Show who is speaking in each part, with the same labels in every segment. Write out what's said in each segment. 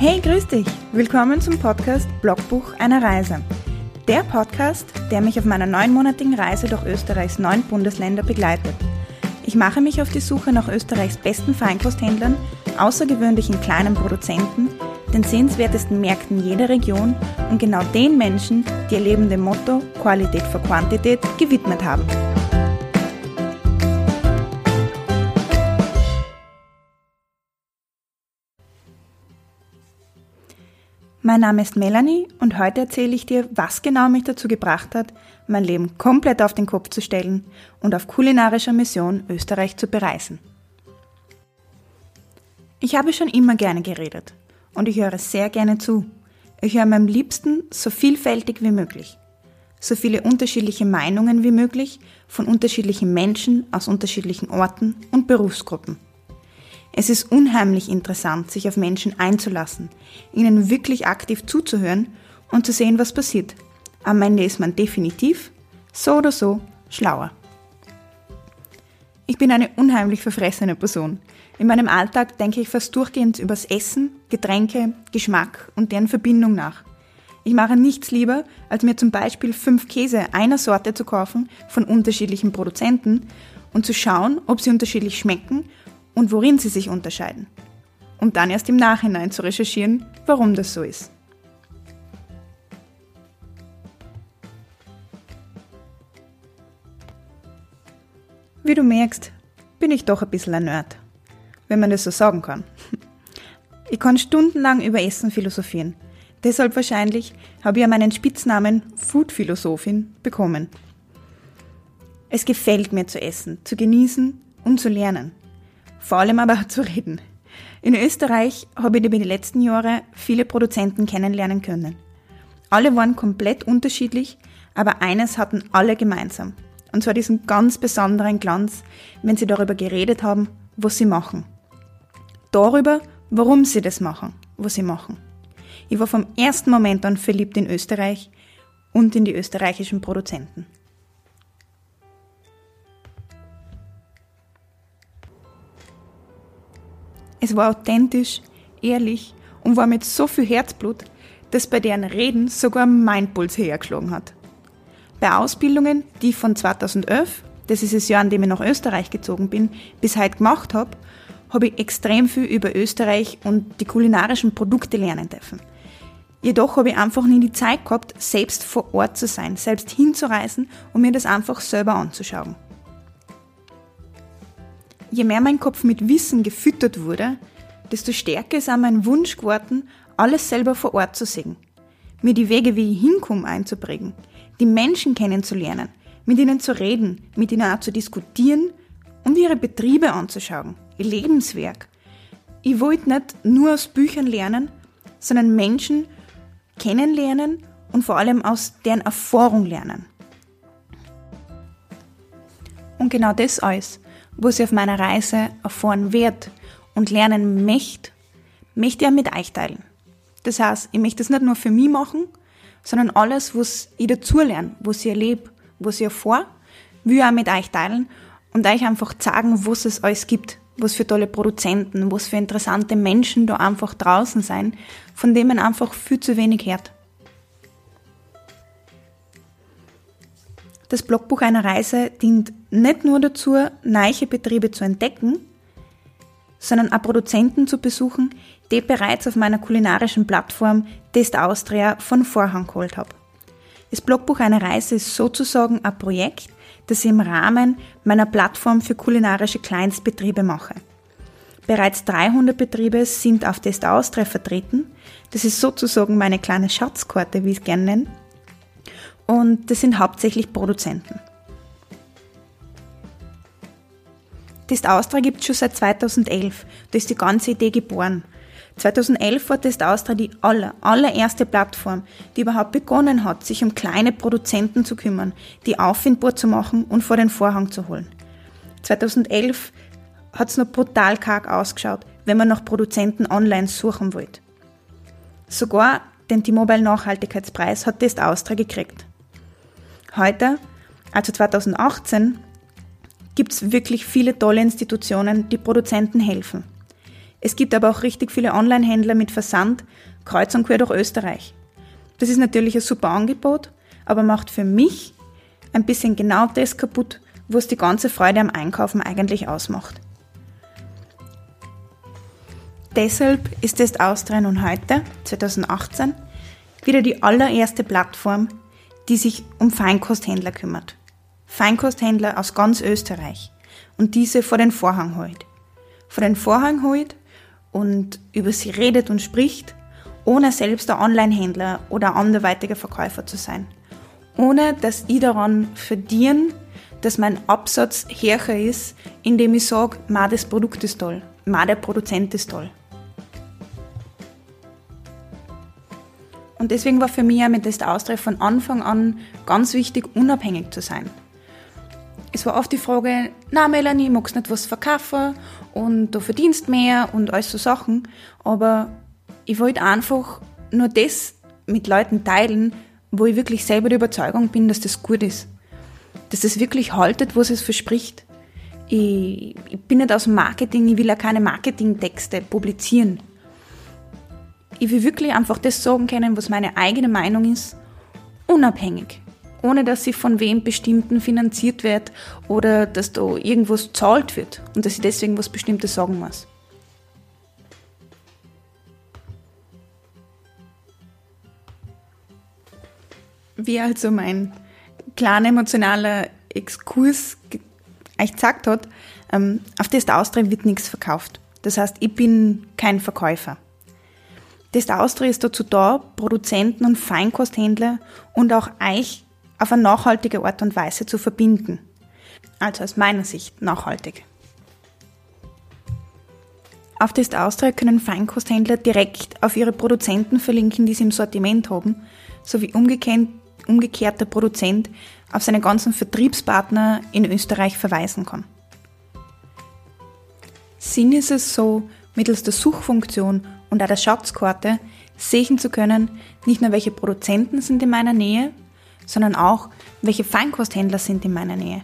Speaker 1: Hey, grüß dich! Willkommen zum Podcast Blogbuch einer Reise. Der Podcast, der mich auf meiner neunmonatigen Reise durch Österreichs neun Bundesländer begleitet. Ich mache mich auf die Suche nach Österreichs besten Feinkosthändlern, außergewöhnlichen kleinen Produzenten, den sehenswertesten Märkten jeder Region und genau den Menschen, die ihr Leben dem Motto Qualität vor Quantität gewidmet haben. Mein Name ist Melanie und heute erzähle ich dir, was genau mich dazu gebracht hat, mein Leben komplett auf den Kopf zu stellen und auf kulinarischer Mission Österreich zu bereisen. Ich habe schon immer gerne geredet und ich höre sehr gerne zu. Ich höre am liebsten so vielfältig wie möglich. So viele unterschiedliche Meinungen wie möglich von unterschiedlichen Menschen aus unterschiedlichen Orten und Berufsgruppen. Es ist unheimlich interessant, sich auf Menschen einzulassen, ihnen wirklich aktiv zuzuhören und zu sehen, was passiert. Am Ende ist man definitiv, so oder so, schlauer. Ich bin eine unheimlich verfressene Person. In meinem Alltag denke ich fast durchgehend übers Essen, Getränke, Geschmack und deren Verbindung nach. Ich mache nichts lieber, als mir zum Beispiel fünf Käse einer Sorte zu kaufen von unterschiedlichen Produzenten und zu schauen, ob sie unterschiedlich schmecken und worin sie sich unterscheiden. Um dann erst im Nachhinein zu recherchieren, warum das so ist. Wie du merkst, bin ich doch ein bisschen ein Nerd, wenn man das so sagen kann. Ich kann stundenlang über Essen philosophieren. Deshalb wahrscheinlich habe ich ja meinen Spitznamen Food-Philosophin bekommen. Es gefällt mir zu essen, zu genießen und zu lernen vor allem aber zu reden. In Österreich habe ich über die letzten Jahre viele Produzenten kennenlernen können. Alle waren komplett unterschiedlich, aber eines hatten alle gemeinsam. Und zwar diesen ganz besonderen Glanz, wenn sie darüber geredet haben, was sie machen. Darüber, warum sie das machen, was sie machen. Ich war vom ersten Moment an verliebt in Österreich und in die österreichischen Produzenten. Es war authentisch, ehrlich und war mit so viel Herzblut, dass bei deren Reden sogar mein Puls hergeschlagen hat. Bei Ausbildungen, die ich von 2011, das ist das Jahr, an dem ich nach Österreich gezogen bin, bis heute gemacht habe, habe ich extrem viel über Österreich und die kulinarischen Produkte lernen dürfen. Jedoch habe ich einfach nie die Zeit gehabt, selbst vor Ort zu sein, selbst hinzureisen und mir das einfach selber anzuschauen. Je mehr mein Kopf mit Wissen gefüttert wurde, desto stärker ist auch mein Wunsch geworden, alles selber vor Ort zu sehen. Mir die Wege, wie ich hinkomme, einzuprägen, die Menschen kennenzulernen, mit ihnen zu reden, mit ihnen auch zu diskutieren und ihre Betriebe anzuschauen, ihr Lebenswerk. Ich wollte nicht nur aus Büchern lernen, sondern Menschen kennenlernen und vor allem aus deren Erfahrung lernen. Und genau das alles was ich auf meiner Reise erfahren werde und lernen möchte, möchte ich mit euch teilen. Das heißt, ich möchte es nicht nur für mich machen, sondern alles, was ich dazu lerne, was ich erlebe, was ich erfahre, will ich auch mit euch teilen und euch einfach zeigen, was es alles gibt, was für tolle Produzenten, was für interessante Menschen da einfach draußen sein, von denen man einfach viel zu wenig hört. Das Blogbuch einer Reise dient nicht nur dazu, neue Betriebe zu entdecken, sondern auch Produzenten zu besuchen, die bereits auf meiner kulinarischen Plattform Test Austria von Vorhang geholt habe. Das Blogbuch einer Reise ist sozusagen ein Projekt, das ich im Rahmen meiner Plattform für kulinarische Kleinstbetriebe mache. Bereits 300 Betriebe sind auf Test Austria vertreten. Das ist sozusagen meine kleine Schatzkarte, wie ich es gerne nenne und das sind hauptsächlich Produzenten. Test Austria gibt es schon seit 2011. Da ist die ganze Idee geboren. 2011 war Test Austria die aller, allererste Plattform, die überhaupt begonnen hat, sich um kleine Produzenten zu kümmern, die auffindbar zu machen und vor den Vorhang zu holen. 2011 hat es noch brutal karg ausgeschaut, wenn man nach Produzenten online suchen wollte. Sogar den T-Mobile Nachhaltigkeitspreis hat Test Austria gekriegt. Heute, also 2018, gibt es wirklich viele tolle Institutionen, die Produzenten helfen. Es gibt aber auch richtig viele Online-Händler mit Versand kreuz und quer durch Österreich. Das ist natürlich ein super Angebot, aber macht für mich ein bisschen genau das kaputt, was die ganze Freude am Einkaufen eigentlich ausmacht. Deshalb ist Test Austria nun heute, 2018, wieder die allererste Plattform, die sich um Feinkosthändler kümmert. Feinkosthändler aus ganz Österreich und diese vor den Vorhang holt. Vor den Vorhang holt und über sie redet und spricht, ohne selbst ein Online-Händler oder anderweitiger Verkäufer zu sein. Ohne dass ich daran verdiene, dass mein Absatz härter ist, indem ich sage, ma das Produkt ist toll, ma der Produzent ist toll. Und deswegen war für mich mit Test Austria von Anfang an ganz wichtig, unabhängig zu sein. Es war oft die Frage, na Melanie, magst nicht was verkaufen und du verdienst mehr und all so Sachen. Aber ich wollte einfach nur das mit Leuten teilen, wo ich wirklich selber der Überzeugung bin, dass das gut ist. Dass das wirklich haltet, was es verspricht. Ich, ich bin nicht aus dem Marketing, ich will auch keine Marketingtexte publizieren. Ich will wirklich einfach das sagen können, was meine eigene Meinung ist, unabhängig. Ohne dass sie von wem bestimmten finanziert wird oder dass da irgendwas zahlt wird und dass ich deswegen was Bestimmtes sagen muss. Wie also mein kleiner emotionaler Exkurs euch gesagt hat, ähm, auf Test Austria wird nichts verkauft. Das heißt, ich bin kein Verkäufer. Test Austria ist dazu da, Produzenten und Feinkosthändler und auch euch auf eine nachhaltige Art und Weise zu verbinden. Also aus meiner Sicht nachhaltig. Auf Test Austria können Feinkosthändler direkt auf ihre Produzenten verlinken, die sie im Sortiment haben, sowie umgekehrt, umgekehrt der Produzent auf seine ganzen Vertriebspartner in Österreich verweisen kann. Sinn ist es so, mittels der Suchfunktion und auch der Schatzkarte sehen zu können, nicht nur welche Produzenten sind in meiner Nähe, sondern auch welche Feinkosthändler sind in meiner Nähe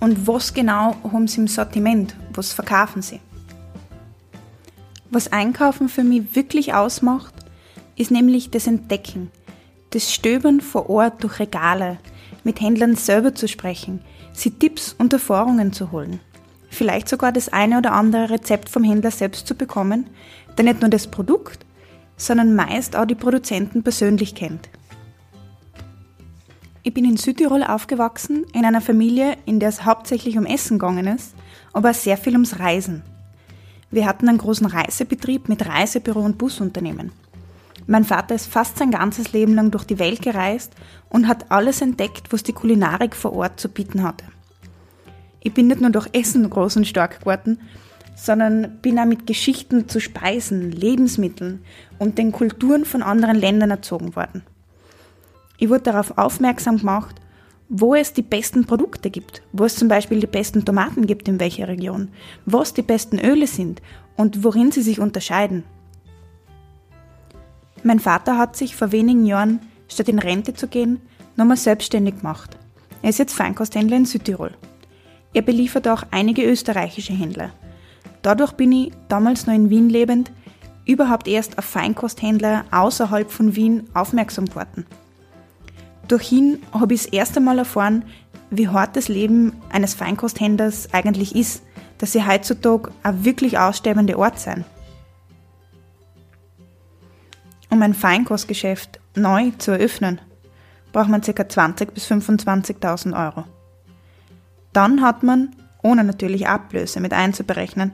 Speaker 1: und was genau haben sie im Sortiment, was verkaufen sie. Was Einkaufen für mich wirklich ausmacht, ist nämlich das Entdecken, das Stöbern vor Ort durch Regale, mit Händlern selber zu sprechen, sie Tipps und Erfahrungen zu holen. Vielleicht sogar das eine oder andere Rezept vom Händler selbst zu bekommen, der nicht nur das Produkt, sondern meist auch die Produzenten persönlich kennt. Ich bin in Südtirol aufgewachsen, in einer Familie, in der es hauptsächlich um Essen gegangen ist, aber sehr viel ums Reisen. Wir hatten einen großen Reisebetrieb mit Reisebüro und Busunternehmen. Mein Vater ist fast sein ganzes Leben lang durch die Welt gereist und hat alles entdeckt, was die Kulinarik vor Ort zu bieten hatte. Ich bin nicht nur durch Essen groß und stark geworden, sondern bin auch mit Geschichten zu Speisen, Lebensmitteln und den Kulturen von anderen Ländern erzogen worden. Ich wurde darauf aufmerksam gemacht, wo es die besten Produkte gibt, wo es zum Beispiel die besten Tomaten gibt in welcher Region, was die besten Öle sind und worin sie sich unterscheiden. Mein Vater hat sich vor wenigen Jahren, statt in Rente zu gehen, nochmal selbstständig gemacht. Er ist jetzt Feinkosthändler in Südtirol. Er beliefert auch einige österreichische Händler. Dadurch bin ich, damals noch in Wien lebend, überhaupt erst auf Feinkosthändler außerhalb von Wien aufmerksam geworden. Durch ihn habe ich das erste Mal erfahren, wie hart das Leben eines Feinkosthändlers eigentlich ist, dass sie heutzutage ein wirklich aussterbender Ort sein. Um ein Feinkostgeschäft neu zu eröffnen, braucht man ca. 20.000 bis 25.000 Euro. Dann hat man, ohne natürlich Ablöse mit einzuberechnen,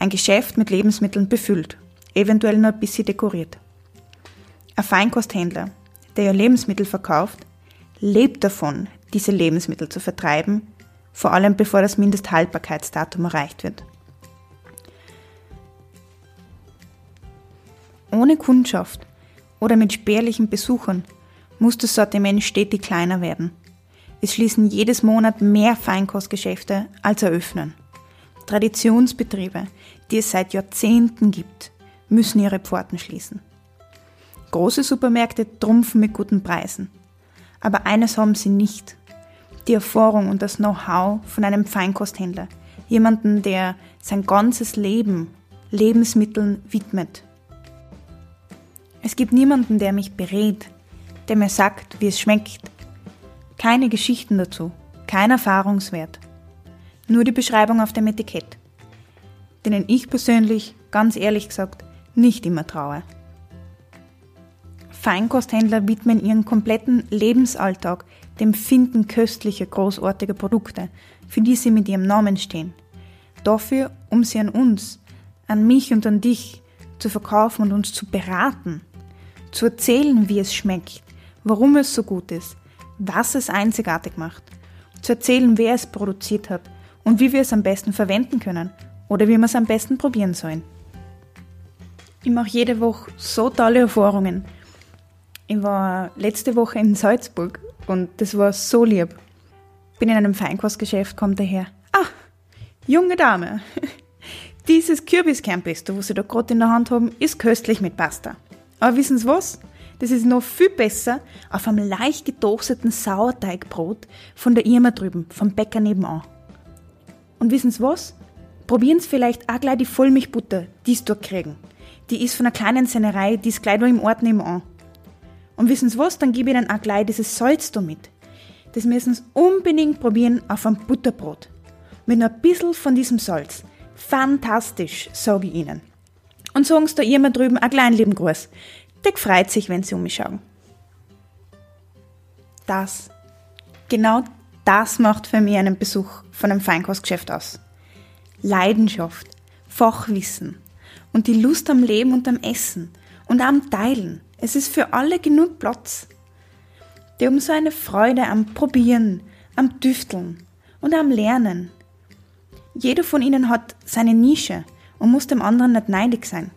Speaker 1: ein Geschäft mit Lebensmitteln befüllt, eventuell nur ein bisschen dekoriert. Ein Feinkosthändler, der ja Lebensmittel verkauft, lebt davon, diese Lebensmittel zu vertreiben, vor allem bevor das Mindesthaltbarkeitsdatum erreicht wird. Ohne Kundschaft oder mit spärlichen Besuchern muss das Sortiment stetig kleiner werden. Es schließen jedes Monat mehr Feinkostgeschäfte als eröffnen. Traditionsbetriebe, die es seit Jahrzehnten gibt, müssen ihre Pforten schließen. Große Supermärkte trumpfen mit guten Preisen. Aber eines haben sie nicht. Die Erfahrung und das Know-how von einem Feinkosthändler. Jemanden, der sein ganzes Leben Lebensmitteln widmet. Es gibt niemanden, der mich berät, der mir sagt, wie es schmeckt. Keine Geschichten dazu, kein Erfahrungswert. Nur die Beschreibung auf dem Etikett, denen ich persönlich, ganz ehrlich gesagt, nicht immer traue. Feinkosthändler widmen ihren kompletten Lebensalltag dem Finden köstlicher, großartiger Produkte, für die sie mit ihrem Namen stehen. Dafür, um sie an uns, an mich und an dich zu verkaufen und uns zu beraten, zu erzählen, wie es schmeckt, warum es so gut ist, was es einzigartig macht, zu erzählen, wer es produziert hat und wie wir es am besten verwenden können oder wie wir es am besten probieren sollen. Ich mache jede Woche so tolle Erfahrungen. Ich war letzte Woche in Salzburg und das war so lieb. Bin in einem Feinkostgeschäft, kommt daher. Ah, junge Dame, dieses Kürbiskernpesto, was Sie da gerade in der Hand haben, ist köstlich mit Pasta. Aber wissen Sie was? Das ist noch viel besser auf einem leicht getoasteten Sauerteigbrot von der Irma drüben, vom Bäcker nebenan. Und wissen Sie was? Probieren Sie vielleicht auch gleich die Vollmilchbutter, die Sie dort kriegen. Die ist von einer kleinen Sennerei, die ist gleich da im Ort nebenan. Und wissen Sie was? Dann gebe ich Ihnen auch gleich dieses Salz da mit. Das müssen Sie unbedingt probieren auf einem Butterbrot. Mit ein bisschen von diesem Salz. Fantastisch, sage ich Ihnen. Und sagen Sie da immer drüben ein kleinen lieben Gruß. Der freut sich, wenn Sie um mich schauen. Das, genau das macht für mich einen Besuch von einem Feinkostgeschäft aus. Leidenschaft, Fachwissen und die Lust am Leben und am Essen und am Teilen. Es ist für alle genug Platz. Die haben so eine Freude am Probieren, am Düfteln und am Lernen. Jeder von ihnen hat seine Nische und muss dem anderen nicht neidig sein.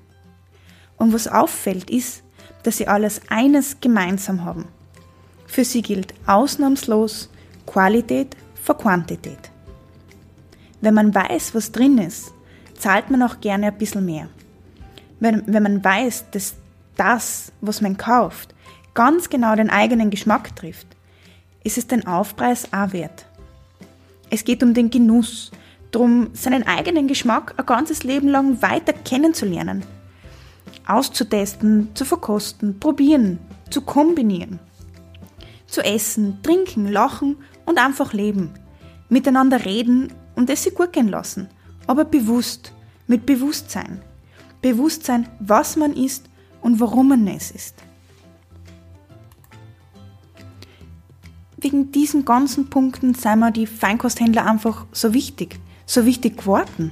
Speaker 1: Und was auffällt, ist, dass sie alles eines gemeinsam haben. Für sie gilt ausnahmslos Qualität vor Quantität. Wenn man weiß, was drin ist, zahlt man auch gerne ein bisschen mehr. Wenn, wenn man weiß, dass das, was man kauft, ganz genau den eigenen Geschmack trifft, ist es den Aufpreis auch wert. Es geht um den Genuss, darum, seinen eigenen Geschmack ein ganzes Leben lang weiter kennenzulernen, auszutesten, zu verkosten, probieren, zu kombinieren, zu essen, trinken, lachen und einfach leben, miteinander reden und es sich gut gehen lassen, aber bewusst, mit Bewusstsein. Bewusstsein, was man isst und warum man es isst. Wegen diesen ganzen Punkten sind mir die Feinkosthändler einfach so wichtig so wichtig geworden?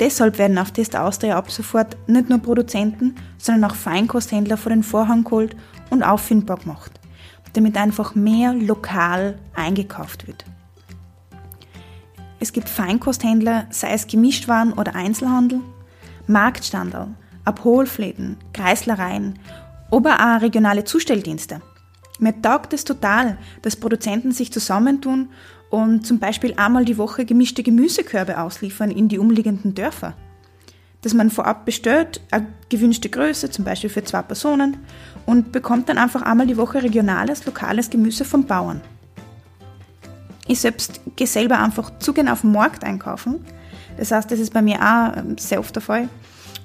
Speaker 1: Deshalb werden auf Test Austria ab sofort nicht nur Produzenten, sondern auch Feinkosthändler vor den Vorhang geholt und auffindbar gemacht, damit einfach mehr lokal eingekauft wird. Es gibt Feinkosthändler, sei es Gemischtwaren oder Einzelhandel, Marktstandel, Abholfläden, Kreislereien, aber auch regionale Zustelldienste. Mir taugt es total, dass Produzenten sich zusammentun und zum Beispiel einmal die Woche gemischte Gemüsekörbe ausliefern in die umliegenden Dörfer. Dass man vorab bestellt, eine gewünschte Größe, zum Beispiel für zwei Personen, und bekommt dann einfach einmal die Woche regionales, lokales Gemüse vom Bauern. Ich selbst gehe selber einfach zugehen auf den Markt einkaufen. Das heißt, das ist bei mir auch ähm, sehr oft der Fall.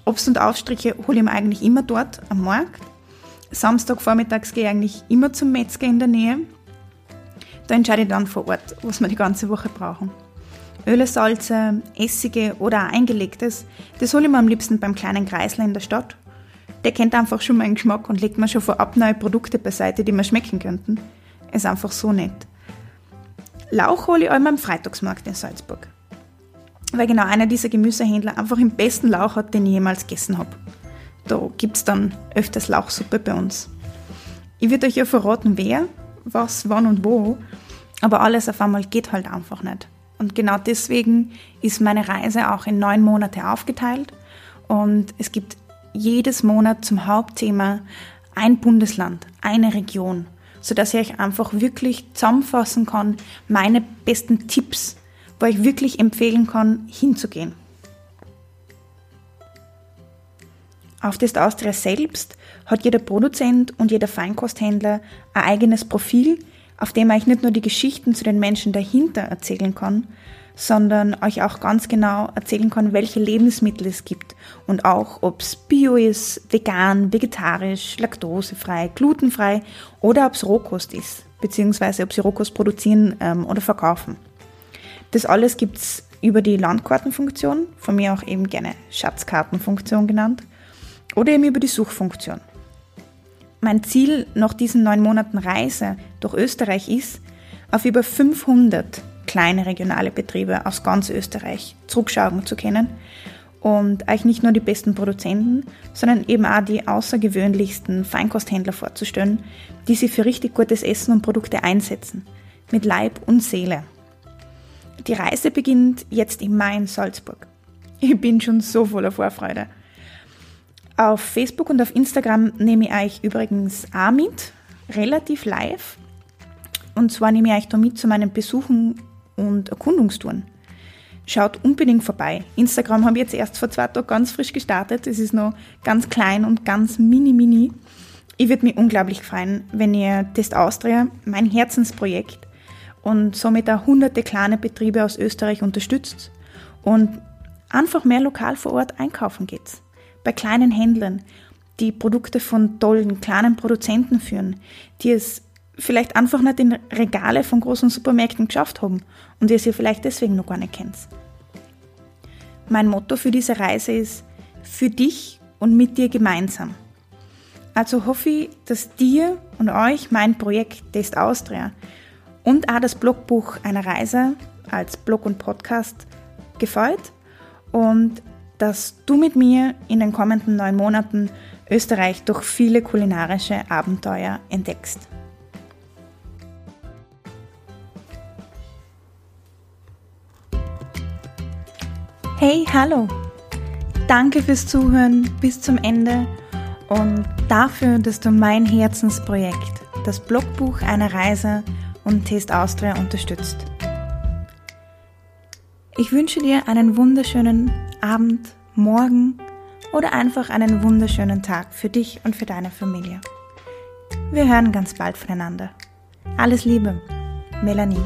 Speaker 1: Obst und Aufstriche hole ich mir eigentlich immer dort am Markt. Samstagvormittags gehe ich eigentlich immer zum Metzger in der Nähe da entscheide ich dann vor Ort, was wir die ganze Woche brauchen. Öle, Salze, Essige oder eingelegtes, das hole ich mir am liebsten beim kleinen Kreisler in der Stadt. Der kennt einfach schon meinen Geschmack und legt mir schon vorab neue Produkte beiseite, die mir schmecken könnten. Ist einfach so nett. Lauch hole ich einmal am Freitagsmarkt in Salzburg. Weil genau einer dieser Gemüsehändler einfach den besten Lauch hat, den ich jemals gegessen habe. Da gibt es dann öfters Lauchsuppe bei uns. Ich würde euch ja verraten, wer, was, wann und wo. Aber alles auf einmal geht halt einfach nicht. Und genau deswegen ist meine Reise auch in neun Monate aufgeteilt. Und es gibt jedes Monat zum Hauptthema ein Bundesland, eine Region, sodass ich euch einfach wirklich zusammenfassen kann, meine besten Tipps, wo ich wirklich empfehlen kann, hinzugehen. Auf Test Austria selbst hat jeder Produzent und jeder Feinkosthändler ein eigenes Profil, auf dem ich nicht nur die Geschichten zu den Menschen dahinter erzählen kann, sondern euch auch ganz genau erzählen kann, welche Lebensmittel es gibt und auch, ob es bio ist, vegan, vegetarisch, laktosefrei, glutenfrei oder ob es Rohkost ist, beziehungsweise ob sie Rohkost produzieren ähm, oder verkaufen. Das alles gibt es über die Landkartenfunktion, von mir auch eben gerne Schatzkartenfunktion genannt, oder eben über die Suchfunktion. Mein Ziel nach diesen neun Monaten Reise durch Österreich ist, auf über 500 kleine regionale Betriebe aus ganz Österreich zurückschauen zu können und euch nicht nur die besten Produzenten, sondern eben auch die außergewöhnlichsten Feinkosthändler vorzustellen, die sich für richtig gutes Essen und Produkte einsetzen, mit Leib und Seele. Die Reise beginnt jetzt im Mai in Salzburg. Ich bin schon so voller Vorfreude. Auf Facebook und auf Instagram nehme ich euch übrigens auch mit, relativ live. Und zwar nehme ich euch da mit zu meinen Besuchen und Erkundungstouren. Schaut unbedingt vorbei. Instagram habe ich jetzt erst vor zwei Tagen ganz frisch gestartet. Es ist noch ganz klein und ganz mini, mini. Ich würde mich unglaublich freuen, wenn ihr Test Austria, mein Herzensprojekt und somit auch hunderte kleine Betriebe aus Österreich unterstützt und einfach mehr lokal vor Ort einkaufen geht. Bei kleinen Händlern, die Produkte von tollen kleinen Produzenten führen, die es vielleicht einfach nicht in Regale von großen Supermärkten geschafft haben und ihr sie vielleicht deswegen noch gar nicht kennt. Mein Motto für diese Reise ist für dich und mit dir gemeinsam. Also hoffe ich, dass dir und euch mein Projekt Test Austria und auch das Blogbuch einer Reise als Blog und Podcast gefällt und dass du mit mir in den kommenden neun Monaten Österreich durch viele kulinarische Abenteuer entdeckst. Hey, hallo! Danke fürs Zuhören bis zum Ende und dafür, dass du mein Herzensprojekt, das Blogbuch einer Reise und Test Austria unterstützt. Ich wünsche dir einen wunderschönen Abend, Morgen oder einfach einen wunderschönen Tag für dich und für deine Familie. Wir hören ganz bald voneinander. Alles Liebe, Melanie.